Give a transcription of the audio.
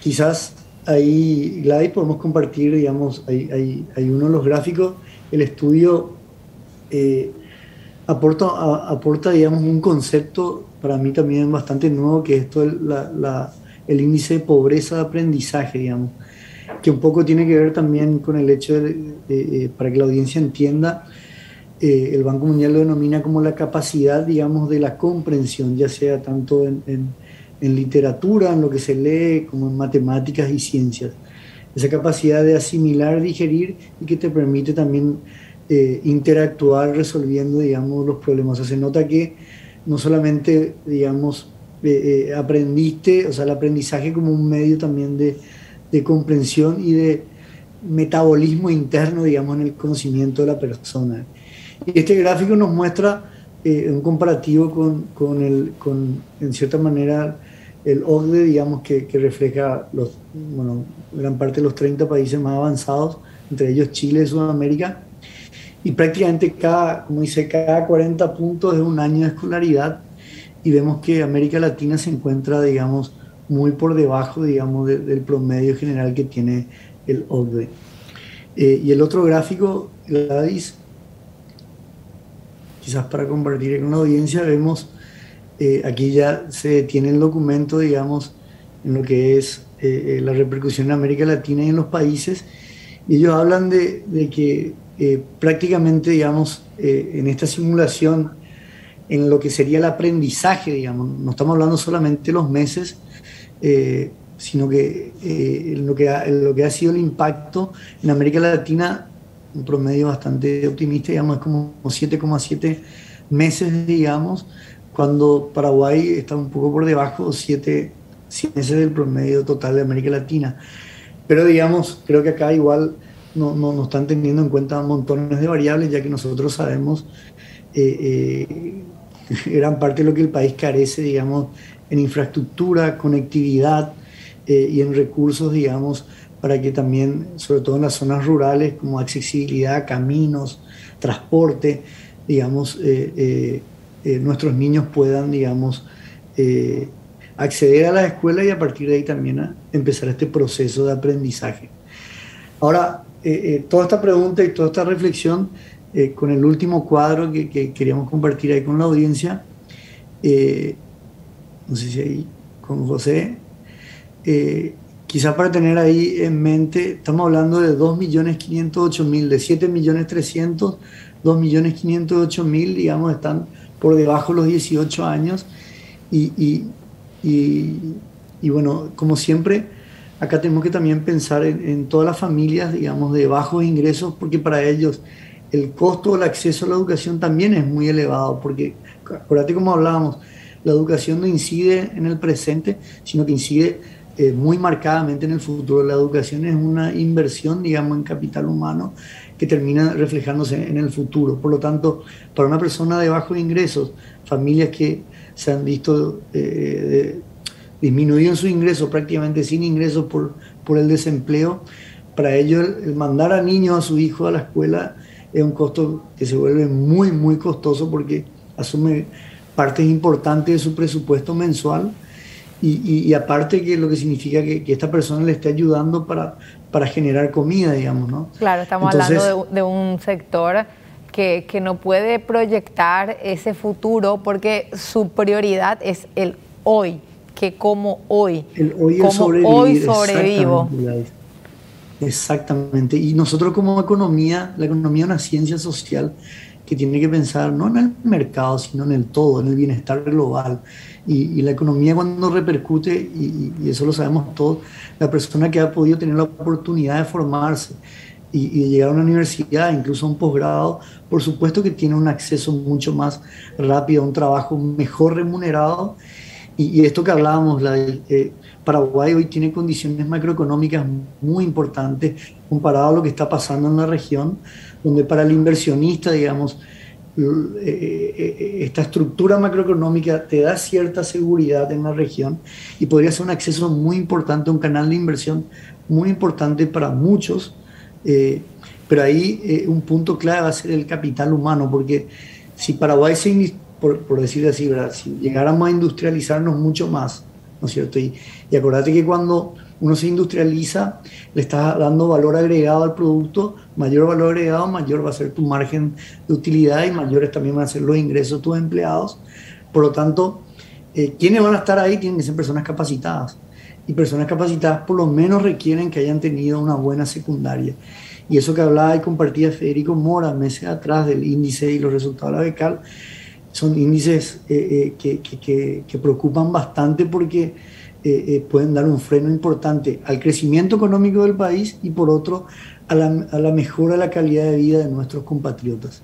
quizás ahí, Gladys, podemos compartir, digamos, hay, uno de los gráficos, el estudio eh, aporta, aporta, digamos, un concepto para mí también bastante nuevo, que es esto el índice de pobreza de aprendizaje, digamos, que un poco tiene que ver también con el hecho de, para que la audiencia entienda, eh, el Banco Mundial lo denomina como la capacidad, digamos, de la comprensión, ya sea tanto en, literatura, en lo que se lee, como en matemáticas y ciencias. Esa capacidad de asimilar, digerir y que te permite también eh, interactuar resolviendo, digamos, los problemas. Se nota que no solamente, digamos, eh, aprendiste, o sea, el aprendizaje como un medio también de, comprensión y de metabolismo interno, digamos, en el conocimiento de la persona. Y este gráfico nos muestra eh, un comparativo con, con, el, con, en cierta manera, el OCDE, digamos, que, que, refleja los, bueno, gran parte de los 30 países más avanzados, entre ellos Chile y Sudamérica. Y prácticamente cada, como dice, cada 40 puntos es un año de escolaridad y vemos que América Latina se encuentra, digamos, muy por debajo, digamos, del promedio general que tiene el OCDE. Eh, y el otro gráfico, Gladys, quizás para compartir con la audiencia, vemos, eh, aquí ya se tiene el documento, digamos, en lo que es eh, eh, la repercusión en América Latina y en los países, y ellos hablan de, que prácticamente, digamos, en esta simulación, en lo que sería el aprendizaje, digamos, no estamos hablando solamente de los meses, sino que, lo que lo que ha sido el impacto en América Latina un promedio bastante optimista, digamos, es como 7,7 meses, digamos, cuando Paraguay está un poco por debajo, 7, meses del promedio total de América Latina. Pero digamos, creo que acá igual no, no, están teniendo en cuenta montones de variables, ya que nosotros sabemos eh, eh, gran parte de lo que el país carece, digamos, en infraestructura, conectividad eh, y en recursos, digamos, para que también, sobre todo en las zonas rurales, como accesibilidad, caminos, transporte, digamos, eh, eh, nuestros niños puedan, digamos, acceder a la escuela y a partir de ahí también empezar este proceso de aprendizaje. Ahora, toda esta pregunta y toda esta reflexión, con el último cuadro que, que, queríamos compartir ahí con la audiencia, no sé si ahí con José, quizá para tener ahí en mente, estamos hablando de 2.508.000, de 7.300.000, 2.508.000, digamos, están por debajo de los 18 años. Y, y, bueno, como siempre, acá tenemos que también pensar en, todas las familias, digamos, de bajos ingresos, porque para ellos el costo del acceso a la educación también es muy elevado, porque acuérdate como hablábamos, la educación no incide en el presente, sino que incide eh, muy marcadamente en el futuro. La educación es una inversión, digamos, en capital humano que termina reflejándose en el futuro. Por lo tanto, para una persona de bajos ingresos, familias que se han visto eh, disminuido en sus ingresos, prácticamente sin ingresos por, por el desempleo, para ellos el, mandar a niños, a su hijo a la escuela es un costo que se vuelve muy, muy costoso porque asume partes importantes de su presupuesto mensual y, aparte que lo que significa que, esta persona le esté ayudando para, para generar comida, digamos, ¿no? Claro, estamos hablando de, un sector que, que, no puede proyectar ese futuro porque su prioridad es el hoy, que como hoy, el hoy como hoy sobrevivo. Exactamente. Y nosotros como economía, la economía es una ciencia social que tiene que pensar no en el mercado, sino en el todo, en el bienestar global. Y, la economía cuando repercute, y, eso lo sabemos todos, la persona que ha podido tener la oportunidad de formarse y, llegar a una universidad, incluso a un posgrado, por supuesto que tiene un acceso mucho más rápido a un trabajo mejor remunerado. Y, esto que hablábamos, la, eh, Paraguay hoy tiene condiciones macroeconómicas muy importantes comparado a lo que está pasando en la región, donde para el inversionista, digamos, eh, eh, esta estructura macroeconómica te da cierta seguridad en la región y podría ser un acceso muy importante, un canal de inversión muy importante para muchos, eh, pero ahí un punto clave va a ser el capital humano, porque si Paraguay, se, por, por decir así, si llegáramos a industrializarnos mucho más, ¿no es cierto? Y, y acordate que cuando uno se industrializa, le estás dando valor agregado al producto, mayor valor agregado, mayor va a ser tu margen de utilidad y mayores también van a ser los ingresos de tus empleados. Por lo tanto, eh, quienes van a estar ahí tienen que ser personas capacitadas. Y personas capacitadas por lo menos requieren que hayan tenido una buena secundaria. Y eso que hablaba y compartía Federico Mora meses atrás del índice y los resultados de la becal, son índices eh, eh, que, que, preocupan bastante porque eh, pueden dar un freno importante al crecimiento económico del país y por otro a la, a la mejora de la calidad de vida de nuestros compatriotas.